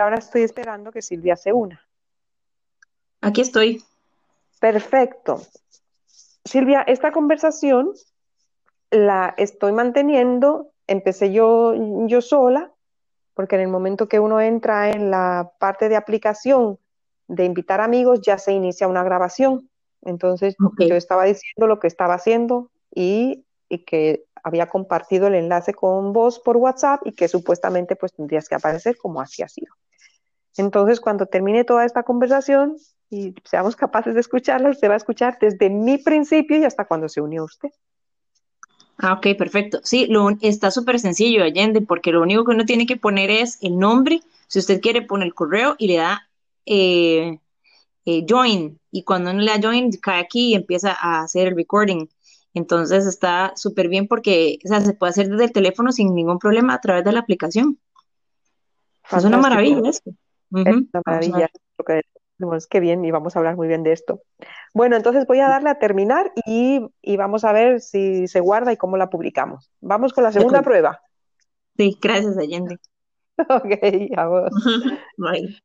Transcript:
ahora estoy esperando que Silvia se una. Aquí estoy. Perfecto. Silvia, esta conversación la estoy manteniendo, empecé yo, yo sola, porque en el momento que uno entra en la parte de aplicación de invitar amigos, ya se inicia una grabación. Entonces yo estaba diciendo lo que estaba haciendo y, y, que había compartido el enlace con vos por WhatsApp y que supuestamente pues tendrías que aparecer como así ha sido. Entonces cuando termine toda esta conversación y seamos capaces de escucharla, usted va a escuchar desde mi principio y hasta cuando se unió usted. Ah, ok, perfecto. Sí, lo, está súper sencillo, Allende, porque lo único que uno tiene que poner es el nombre. Si usted quiere, pone el correo y le da eh, eh, join. Y cuando uno le da join, cae aquí y empieza a hacer el recording. Entonces está súper bien porque se puede hacer desde el teléfono sin ningún problema a través de la aplicación. Es una maravilla esto. Es una maravilla. Es que bien, y vamos a hablar muy bien de esto. Bueno, entonces voy a darle a terminar y, vamos a ver si se guarda y cómo la publicamos. Vamos con la segunda prueba. Sí, gracias, Allende. ok, vamos. Bye.